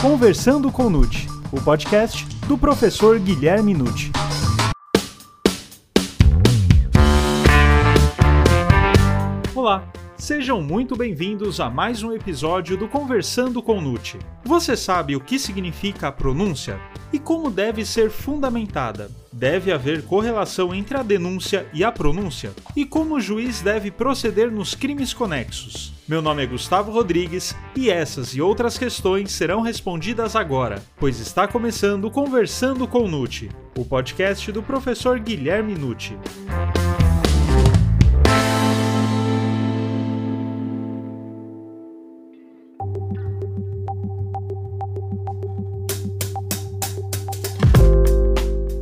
Conversando com Nute, o podcast do professor Guilherme Nute. Olá, sejam muito bem-vindos a mais um episódio do Conversando com Nute. Você sabe o que significa a pronúncia e como deve ser fundamentada? Deve haver correlação entre a denúncia e a pronúncia? E como o juiz deve proceder nos crimes conexos? Meu nome é Gustavo Rodrigues e essas e outras questões serão respondidas agora, pois está começando Conversando com Nute, o podcast do professor Guilherme Nute.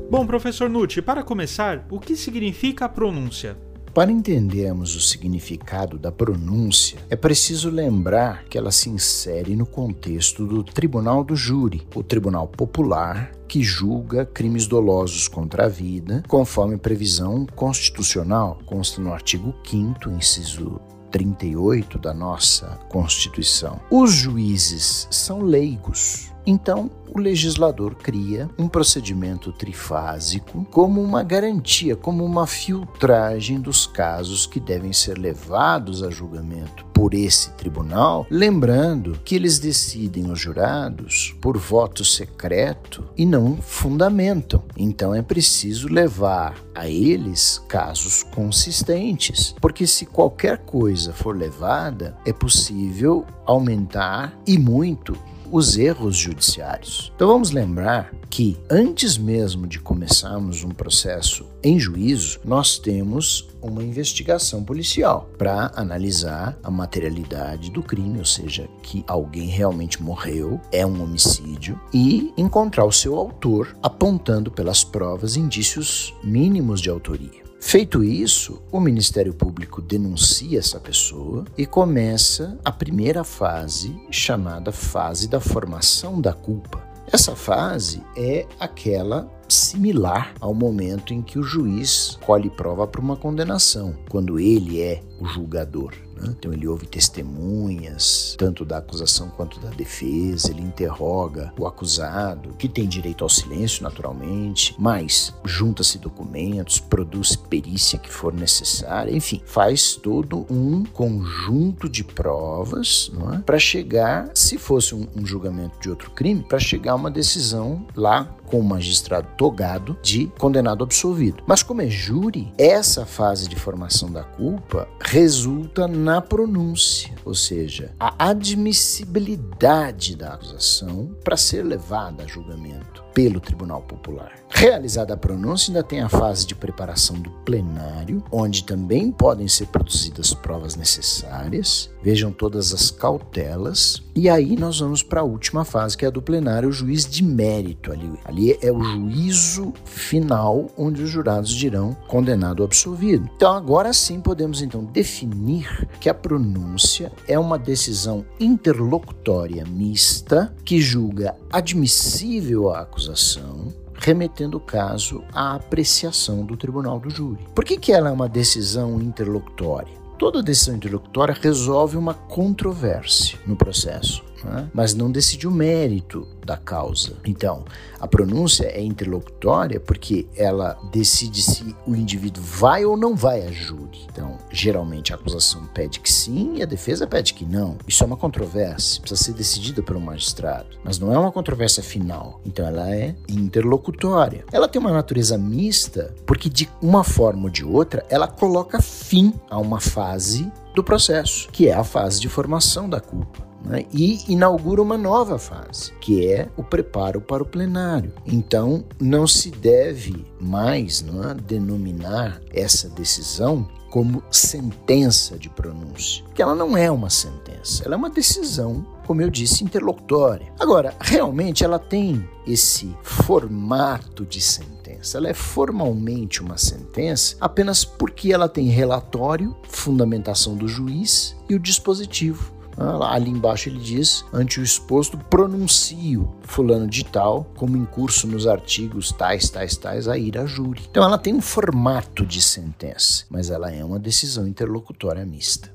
Bom, professor Nucci, para começar, o que significa pronúncia? Para entendermos o significado da pronúncia, é preciso lembrar que ela se insere no contexto do Tribunal do Júri, o Tribunal Popular que julga crimes dolosos contra a vida, conforme previsão constitucional, consta no artigo 5 inciso 38 da nossa Constituição. Os juízes são leigos, então, o legislador cria um procedimento trifásico como uma garantia, como uma filtragem dos casos que devem ser levados a julgamento por esse tribunal, lembrando que eles decidem os jurados por voto secreto e não fundamentam. Então é preciso levar a eles casos consistentes, porque se qualquer coisa for levada, é possível aumentar e muito os erros judiciários. Então vamos lembrar que antes mesmo de começarmos um processo em juízo, nós temos uma investigação policial para analisar a materialidade do crime, ou seja, que alguém realmente morreu, é um homicídio, e encontrar o seu autor apontando pelas provas indícios mínimos de autoria. Feito isso, o Ministério Público denuncia essa pessoa e começa a primeira fase, chamada fase da formação da culpa. Essa fase é aquela similar ao momento em que o juiz colhe prova para uma condenação, quando ele é o julgador. Né? Então ele ouve testemunhas, tanto da acusação quanto da defesa, ele interroga o acusado, que tem direito ao silêncio, naturalmente, mas junta-se documentos, produz perícia que for necessária, enfim, faz todo um conjunto de provas é? para chegar, se fosse um, um julgamento de outro crime, para chegar a uma decisão lá com o magistrado togado de condenado absolvido. Mas como é júri, essa fase de formação da culpa resulta na pronúncia, ou seja, a admissibilidade da acusação para ser levada a julgamento pelo Tribunal Popular. Realizada a pronúncia, ainda tem a fase de preparação do plenário, onde também podem ser produzidas provas necessárias. Vejam todas as cautelas. E aí nós vamos para a última fase, que é a do plenário, o juiz de mérito. Ali, ali é o juízo final, onde os jurados dirão condenado ou absolvido. Então agora sim podemos então definir que a pronúncia é uma decisão interlocutória mista que julga admissível a acusação remetendo o caso à apreciação do tribunal do júri. Por que, que ela é uma decisão interlocutória? Toda decisão interlocutória resolve uma controvérsia no processo né? mas não decide o mérito da causa. Então, a pronúncia é interlocutória porque ela decide se o indivíduo vai ou não vai a júri. Então, geralmente a acusação pede que sim e a defesa pede que não. Isso é uma controvérsia, precisa ser decidida pelo magistrado, mas não é uma controvérsia final. Então, ela é interlocutória. Ela tem uma natureza mista porque, de uma forma ou de outra, ela coloca fim a uma fase do processo, que é a fase de formação da culpa né, e inaugura uma nova fase, que é o preparo para o plenário. Então, não se deve mais é, denominar essa decisão como sentença de pronúncia, porque ela não é uma sentença, ela é uma decisão, como eu disse, interlocutória. Agora, realmente ela tem esse formato de sentença. Ela é formalmente uma sentença apenas porque ela tem relatório, fundamentação do juiz e o dispositivo ali embaixo ele diz: ante o exposto, pronuncio fulano de tal, como em curso nos artigos tais, tais, tais, a ir a júri. Então ela tem um formato de sentença, mas ela é uma decisão interlocutória mista.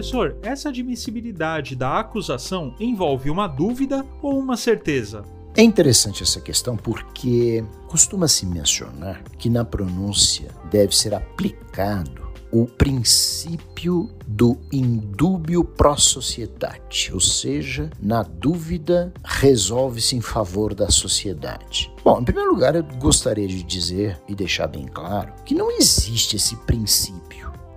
Professor, essa admissibilidade da acusação envolve uma dúvida ou uma certeza? É interessante essa questão porque costuma-se mencionar que na pronúncia deve ser aplicado o princípio do indúbio pro societate, ou seja, na dúvida resolve-se em favor da sociedade. Bom, em primeiro lugar, eu gostaria de dizer e deixar bem claro que não existe esse princípio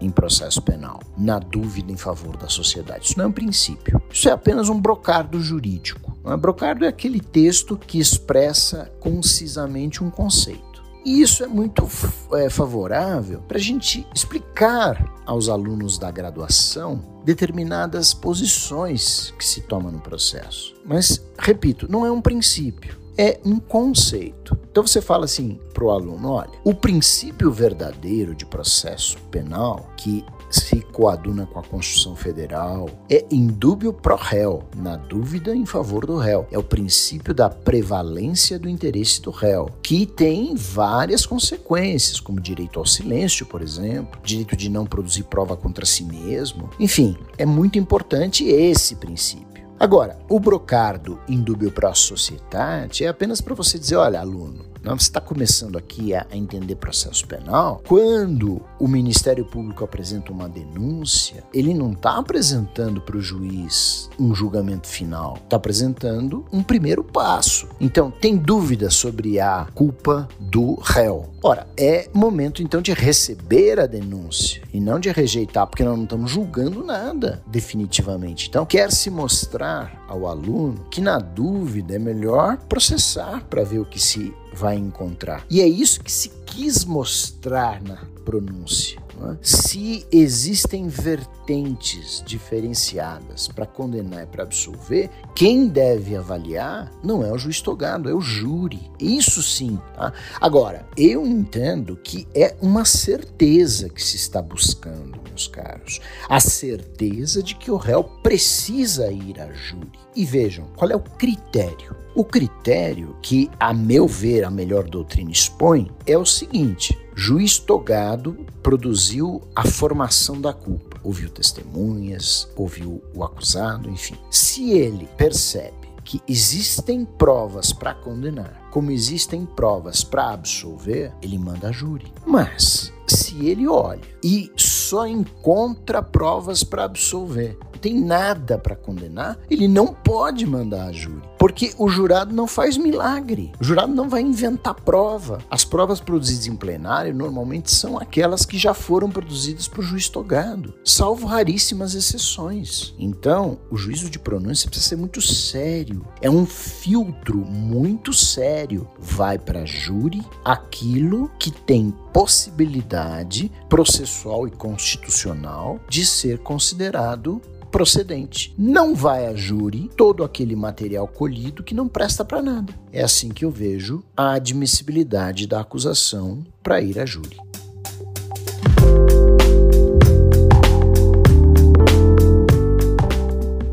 em processo penal, na dúvida em favor da sociedade. Isso não é um princípio. Isso é apenas um brocardo jurídico. Um brocardo é aquele texto que expressa concisamente um conceito. E isso é muito é, favorável para a gente explicar aos alunos da graduação determinadas posições que se tomam no processo. Mas, repito, não é um princípio, é um conceito. Então você fala assim para o aluno: olha, o princípio verdadeiro de processo penal, que se coaduna com a Constituição Federal, é indúbio pro réu, na dúvida em favor do réu. É o princípio da prevalência do interesse do réu, que tem várias consequências, como direito ao silêncio, por exemplo, direito de não produzir prova contra si mesmo. Enfim, é muito importante esse princípio. Agora, o brocardo indúbio pro societate é apenas para você dizer, olha, aluno, você está começando aqui a, a entender processo penal. Quando o Ministério Público apresenta uma denúncia, ele não está apresentando para o juiz um julgamento final, está apresentando um primeiro passo. Então, tem dúvida sobre a culpa do réu. Ora, é momento então de receber a denúncia e não de rejeitar, porque nós não estamos julgando nada definitivamente. Então, quer se mostrar ao aluno que na dúvida é melhor processar para ver o que se vai encontrar. E é isso que se quis mostrar na pronúncia. É? Se existem vertentes diferenciadas para condenar e para absolver, quem deve avaliar não é o juiz togado, é o júri. Isso sim. Tá? Agora, eu entendo que é uma certeza que se está buscando, meus caros. A certeza de que o réu precisa ir a júri. E vejam, qual é o critério? O critério que, a meu ver, a melhor doutrina expõe é o seguinte: juiz togado produziu a formação da culpa, ouviu testemunhas, ouviu o acusado, enfim. Se ele percebe que existem provas para condenar, como existem provas para absolver, ele manda a júri. Mas se ele olha e só encontra provas para absolver, não tem nada para condenar, ele não pode mandar a júri. Porque o jurado não faz milagre. O jurado não vai inventar prova. As provas produzidas em plenário normalmente são aquelas que já foram produzidas por juiz togado, salvo raríssimas exceções. Então, o juízo de pronúncia precisa ser muito sério. É um filtro muito sério. Vai para júri aquilo que tem possibilidade processual e constitucional de ser considerado procedente. Não vai a júri todo aquele material colhido que não presta para nada. É assim que eu vejo a admissibilidade da acusação para ir a júri.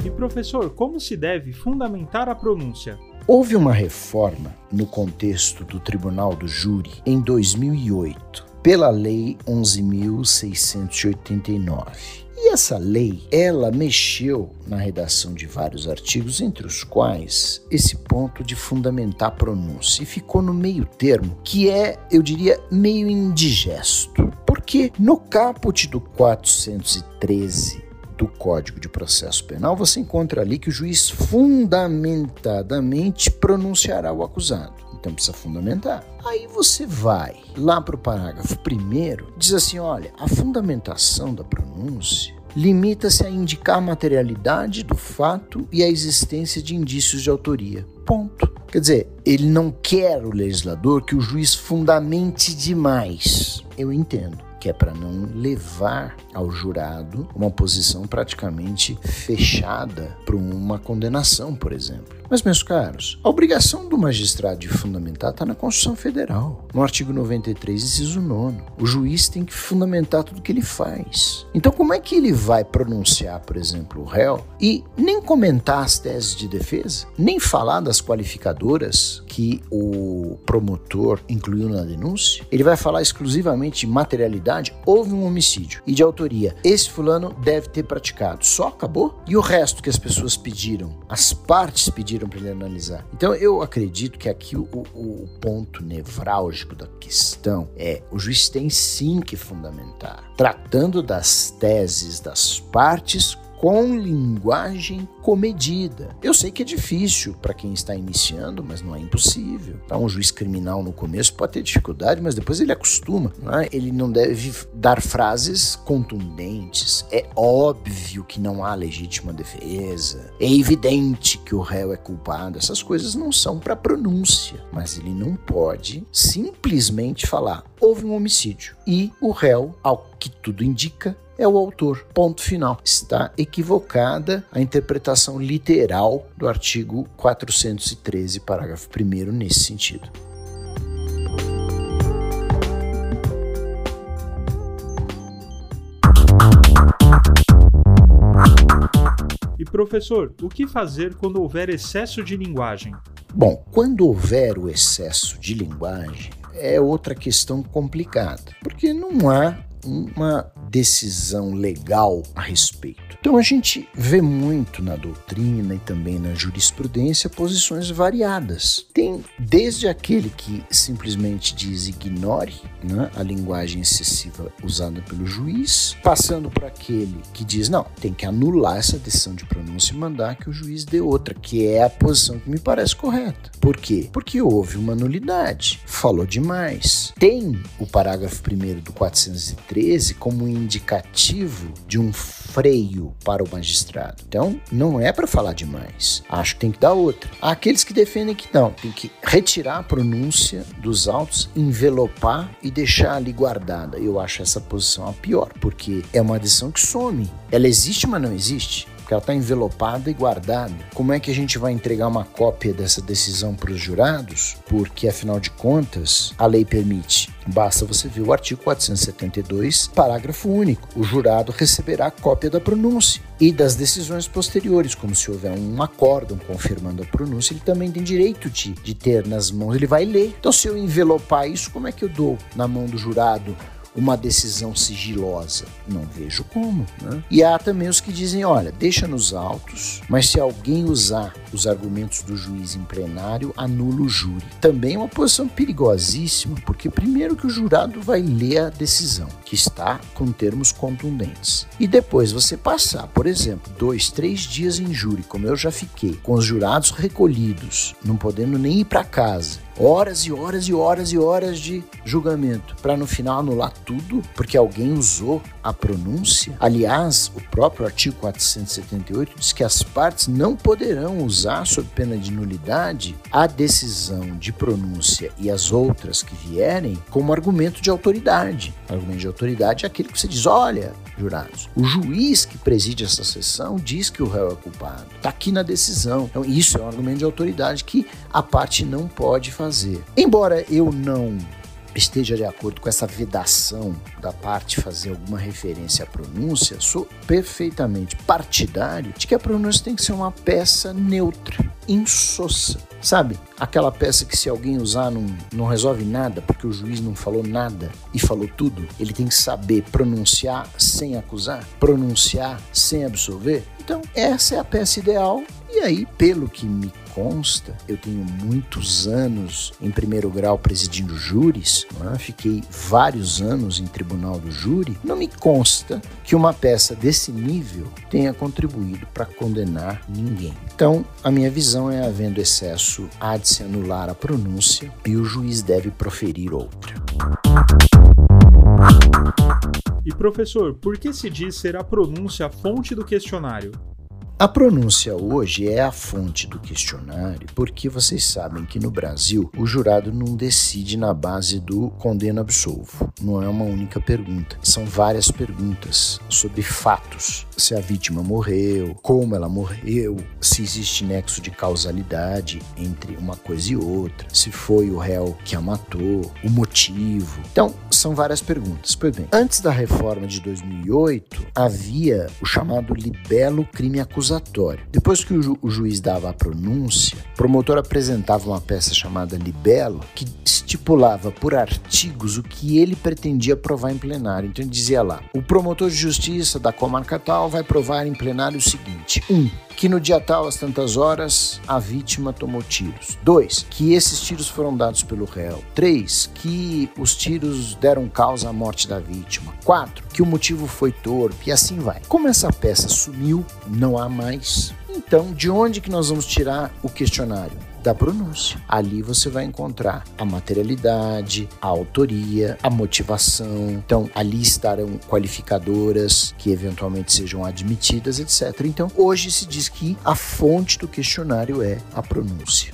E professor, como se deve fundamentar a pronúncia? Houve uma reforma no contexto do Tribunal do Júri em 2008 pela Lei 11.689. E essa lei, ela mexeu na redação de vários artigos, entre os quais esse ponto de fundamentar a pronúncia, e ficou no meio termo, que é, eu diria, meio indigesto. Porque no caput do 413 do Código de Processo Penal, você encontra ali que o juiz fundamentadamente pronunciará o acusado. Então precisa fundamentar. Aí você vai lá para o parágrafo primeiro, diz assim: olha, a fundamentação da pronúncia limita-se a indicar a materialidade do fato e a existência de indícios de autoria. Ponto. Quer dizer, ele não quer o legislador que o juiz fundamente demais. Eu entendo que é para não levar ao jurado uma posição praticamente fechada para uma condenação, por exemplo. Mas, meus caros, a obrigação do magistrado de fundamentar está na Constituição Federal, no artigo 93, inciso 9. O juiz tem que fundamentar tudo que ele faz. Então, como é que ele vai pronunciar, por exemplo, o réu e nem comentar as teses de defesa, nem falar das qualificadoras que o promotor incluiu na denúncia? Ele vai falar exclusivamente de materialidade, houve um homicídio e de autoria. Esse fulano deve ter praticado. Só acabou? E o resto que as pessoas pediram, as partes pediram para ele analisar. Então eu acredito que aqui o, o, ponto nevrálgico da questão é o juiz tem sim que fundamentar, tratando das teses das partes com linguagem comedida. Eu sei que é difícil para quem está iniciando, mas não é impossível. Para um juiz criminal no começo pode ter dificuldade, mas depois ele acostuma. Não é? Ele não deve dar frases contundentes. É óbvio que não há legítima defesa. É evidente que o réu é culpado. Essas coisas não são para pronúncia, mas ele não pode simplesmente falar houve um homicídio e o réu, ao que tudo indica, é o autor. Ponto final. Está equivocada a interpretação literal do artigo 413, parágrafo 1 nesse sentido. E professor, o que fazer quando houver excesso de linguagem? Bom, quando houver o excesso de linguagem, é outra questão complicada, porque não há uma decisão legal a respeito. Então a gente vê muito na doutrina e também na jurisprudência posições variadas. Tem desde aquele que simplesmente diz ignore né, a linguagem excessiva usada pelo juiz, passando por aquele que diz não, tem que anular essa decisão de pronúncia e mandar que o juiz dê outra, que é a posição que me parece correta. Por quê? Porque houve uma nulidade, falou demais. Tem o parágrafo 1 do 413 como indicativo de um freio para o magistrado. Então, não é para falar demais. Acho que tem que dar outra. Há aqueles que defendem que não, tem que retirar a pronúncia dos autos, envelopar e deixar ali guardada. Eu acho essa posição a pior, porque é uma decisão que some. Ela existe, mas não existe que ela está envelopada e guardada. Como é que a gente vai entregar uma cópia dessa decisão para os jurados? Porque, afinal de contas, a lei permite. Basta você ver o artigo 472, parágrafo único. O jurado receberá cópia da pronúncia e das decisões posteriores, como se houver um acórdão confirmando a pronúncia, ele também tem direito de, de ter nas mãos, ele vai ler. Então, se eu envelopar isso, como é que eu dou na mão do jurado uma decisão sigilosa? Não vejo como. Né? E há também os que dizem: olha, deixa nos autos, mas se alguém usar os argumentos do juiz em plenário, anula o júri. Também é uma posição perigosíssima, porque primeiro que o jurado vai ler a decisão, que está com termos contundentes. E depois você passar, por exemplo, dois, três dias em júri, como eu já fiquei, com os jurados recolhidos, não podendo nem ir para casa horas e horas e horas e horas de julgamento para no final anular tudo porque alguém usou a pronúncia. Aliás, o próprio artigo 478 diz que as partes não poderão usar, sob pena de nulidade, a decisão de pronúncia e as outras que vierem como argumento de autoridade. argumento de autoridade é aquele que você diz: olha, jurados. O juiz que preside essa sessão diz que o réu é culpado. Está aqui na decisão. Então, isso é um argumento de autoridade que a parte não pode fazer. Embora eu não esteja de acordo com essa vedação da parte fazer alguma referência à pronúncia, sou perfeitamente partidário de que a pronúncia tem que ser uma peça neutra, insossa. Sabe? Aquela peça que se alguém usar não, não resolve nada porque o juiz não falou nada e falou tudo. Ele tem que saber pronunciar sem acusar, pronunciar sem absolver. Então, essa é a peça ideal. E aí, pelo que me consta, eu tenho muitos anos em primeiro grau presidindo júris, é? fiquei vários anos em tribunal do júri, não me consta que uma peça desse nível tenha contribuído para condenar ninguém. Então, a minha visão é havendo excesso, há de se anular a pronúncia e o juiz deve proferir outra. E professor, por que se diz ser a pronúncia a fonte do questionário? A pronúncia hoje é a fonte do questionário, porque vocês sabem que no Brasil o jurado não decide na base do condeno absolvo. Não é uma única pergunta, são várias perguntas sobre fatos. Se a vítima morreu, como ela morreu, se existe nexo de causalidade entre uma coisa e outra, se foi o réu que a matou, o motivo. Então, são várias perguntas. Pois bem, antes da reforma de 2008, havia o chamado libelo crime acusatório. Depois que o, ju o juiz dava a pronúncia, o promotor apresentava uma peça chamada libelo que estipulava por artigos o que ele pretendia provar em plenário. Então ele dizia lá: o promotor de justiça da comarca tal vai provar em plenário o seguinte: 1. Um, que no dia tal, às tantas horas, a vítima tomou tiros. 2. Que esses tiros foram dados pelo réu. 3. Que os tiros deram causa à morte da vítima. 4. Que o motivo foi torpe e assim vai. Como essa peça sumiu, não há mais. Então, de onde que nós vamos tirar o questionário? Da pronúncia. Ali você vai encontrar a materialidade, a autoria, a motivação. Então, ali estarão qualificadoras que eventualmente sejam admitidas, etc. Então, hoje se diz que a fonte do questionário é a pronúncia.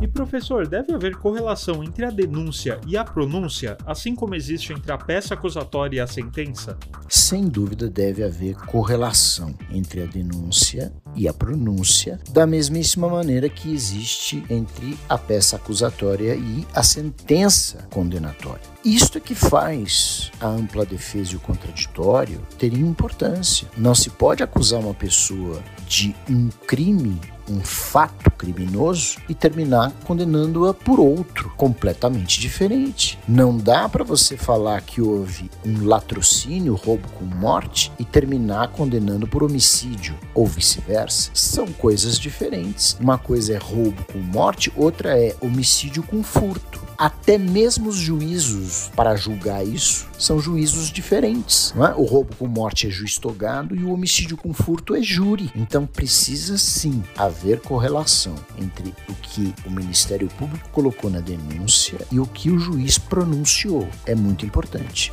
E professor, deve haver correlação entre a denúncia e a pronúncia, assim como existe entre a peça acusatória e a sentença? Sem dúvida deve haver correlação entre a denúncia e a pronúncia, da mesmíssima maneira que existe entre a peça acusatória e a sentença condenatória. Isto é que faz a ampla defesa e o contraditório terem importância. Não se pode acusar uma pessoa de um crime um fato criminoso e terminar condenando-a por outro completamente diferente. Não dá para você falar que houve um latrocínio, roubo com morte e terminar condenando por homicídio ou vice-versa. São coisas diferentes. Uma coisa é roubo com morte, outra é homicídio com furto. Até mesmo os juízos para julgar isso são juízos diferentes. É? O roubo com morte é juiz togado e o homicídio com furto é júri. Então precisa sim haver correlação entre o que o Ministério Público colocou na denúncia e o que o juiz pronunciou. É muito importante.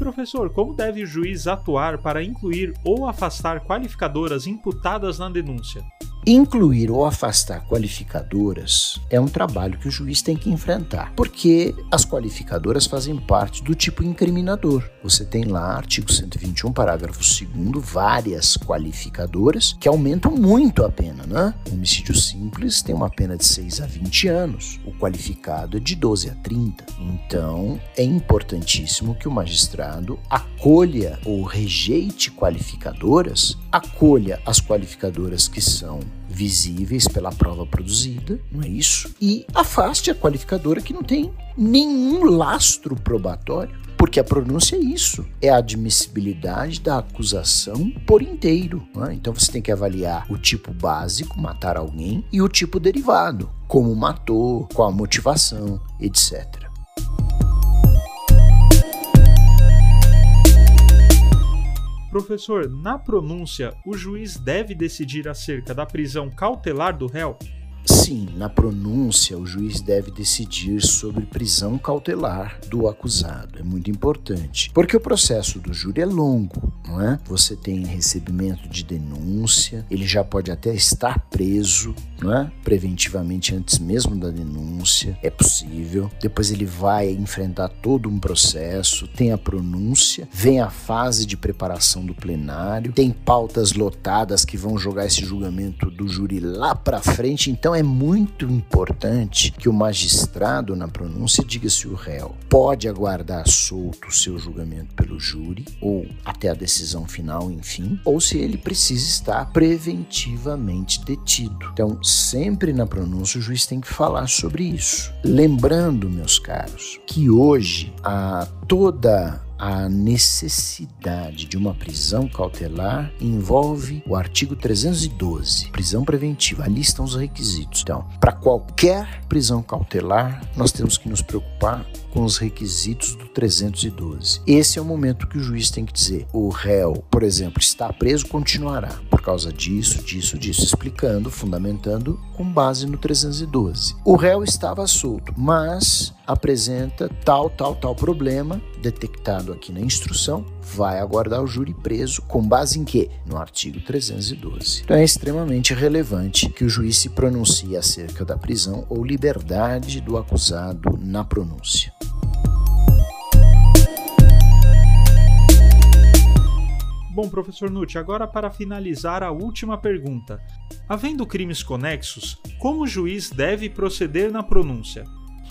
Professor, como deve o juiz atuar para incluir ou afastar qualificadoras imputadas na denúncia? Incluir ou afastar qualificadoras é um trabalho que o juiz tem que enfrentar, porque as qualificadoras fazem parte do tipo incriminador. Você tem lá, artigo 121, parágrafo 2, várias qualificadoras que aumentam muito a pena, né? O homicídio simples tem uma pena de 6 a 20 anos, o qualificado é de 12 a 30. Então, é importantíssimo que o magistrado acolha ou rejeite qualificadoras, acolha as qualificadoras que são visíveis pela prova produzida, não é isso? E afaste a qualificadora que não tem nenhum lastro probatório. Porque a pronúncia é isso, é a admissibilidade da acusação por inteiro. É? Então você tem que avaliar o tipo básico, matar alguém, e o tipo derivado, como matou, qual a motivação, etc. Professor, na pronúncia, o juiz deve decidir acerca da prisão cautelar do réu? Sim, na pronúncia, o juiz deve decidir sobre prisão cautelar do acusado. É muito importante, porque o processo do júri é longo, não é? Você tem recebimento de denúncia, ele já pode até estar preso, não é? Preventivamente antes mesmo da denúncia, é possível. Depois ele vai enfrentar todo um processo, tem a pronúncia, vem a fase de preparação do plenário, tem pautas lotadas que vão jogar esse julgamento do júri lá para frente, então é muito importante que o magistrado, na pronúncia, diga se o réu pode aguardar solto o seu julgamento pelo júri, ou até a decisão final, enfim, ou se ele precisa estar preventivamente detido. Então, sempre na pronúncia, o juiz tem que falar sobre isso. Lembrando, meus caros, que hoje a toda a necessidade de uma prisão cautelar envolve o artigo 312, prisão preventiva. Ali estão os requisitos. Então, para qualquer prisão cautelar, nós temos que nos preocupar com os requisitos do 312. Esse é o momento que o juiz tem que dizer: o réu, por exemplo, está preso, continuará por causa disso, disso, disso, explicando, fundamentando com base no 312. O réu estava solto, mas apresenta tal, tal, tal problema detectado aqui na instrução, vai aguardar o júri preso com base em quê? No artigo 312. Então é extremamente relevante que o juiz se pronuncie acerca da prisão ou liberdade do acusado na pronúncia. Bom, professor Nutt, agora para finalizar a última pergunta. Havendo crimes conexos, como o juiz deve proceder na pronúncia?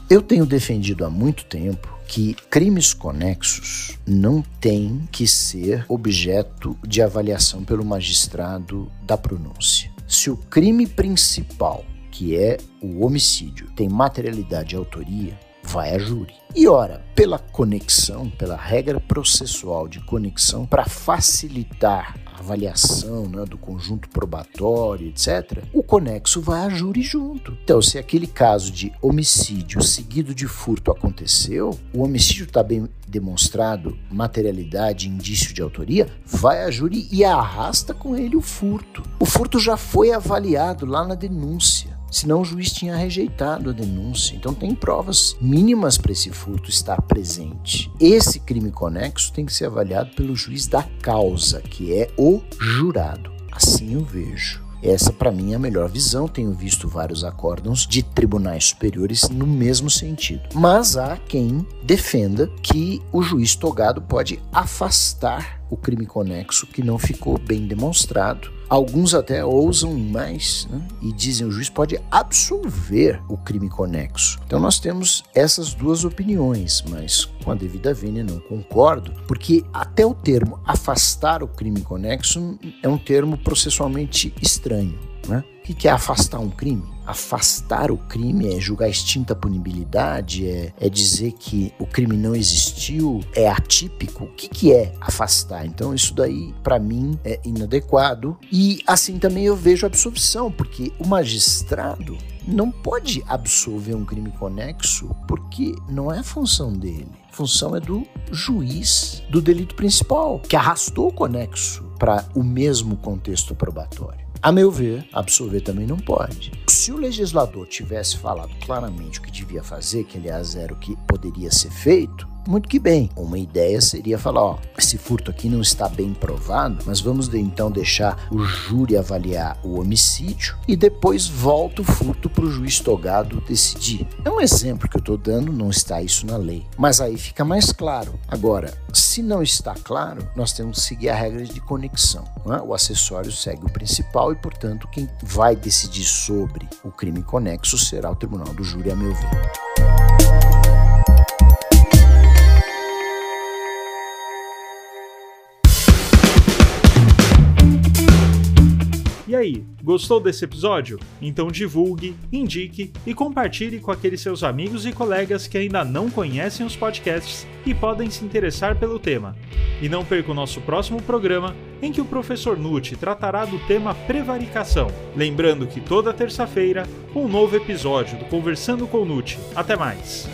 Eu tenho defendido há muito tempo que crimes conexos não têm que ser objeto de avaliação pelo magistrado da pronúncia. Se o crime principal, que é o homicídio, tem materialidade e autoria, vai a júri. E ora, pela conexão, pela regra processual de conexão, para facilitar a avaliação né, do conjunto probatório, etc., o conexo vai a júri junto. Então, se aquele caso de homicídio seguido de furto aconteceu, o homicídio está bem demonstrado, materialidade, indício de autoria, vai a júri e arrasta com ele o furto. O furto já foi avaliado lá na denúncia senão o juiz tinha rejeitado a denúncia. Então tem provas mínimas para esse furto estar presente. Esse crime conexo tem que ser avaliado pelo juiz da causa, que é o jurado. Assim eu vejo. Essa, para mim, é a melhor visão. Tenho visto vários acórdãos de tribunais superiores no mesmo sentido. Mas há quem defenda que o juiz togado pode afastar o crime conexo que não ficou bem demonstrado. Alguns até ousam mais né? e dizem o juiz pode absolver o crime conexo. Então nós temos essas duas opiniões, mas com a devida vênia não concordo, porque até o termo afastar o crime conexo é um termo processualmente estranho. Né? O que é afastar um crime? Afastar o crime é julgar extinta punibilidade, é, é dizer que o crime não existiu, é atípico. O que, que é afastar? Então, isso daí, para mim, é inadequado. E assim também eu vejo absolvição, porque o magistrado não pode absolver um crime conexo porque não é função dele. A função é do juiz do delito principal, que arrastou o conexo para o mesmo contexto probatório. A meu ver, absolver também não pode. Se o legislador tivesse falado claramente o que devia fazer, que aliás era o que poderia ser feito, muito que bem. Uma ideia seria falar: ó, esse furto aqui não está bem provado, mas vamos então deixar o júri avaliar o homicídio e depois volta o furto para o juiz togado decidir. É um exemplo que eu estou dando, não está isso na lei. Mas aí fica mais claro. Agora, se não está claro, nós temos que seguir a regra de conexão. É? O acessório segue o principal e, portanto, quem vai decidir sobre o crime conexo será o tribunal do júri, a meu ver. Aí, gostou desse episódio? Então divulgue, indique e compartilhe com aqueles seus amigos e colegas que ainda não conhecem os podcasts e podem se interessar pelo tema. E não perca o nosso próximo programa, em que o professor Nutti tratará do tema prevaricação. Lembrando que toda terça-feira, um novo episódio do Conversando com Nutti. Até mais!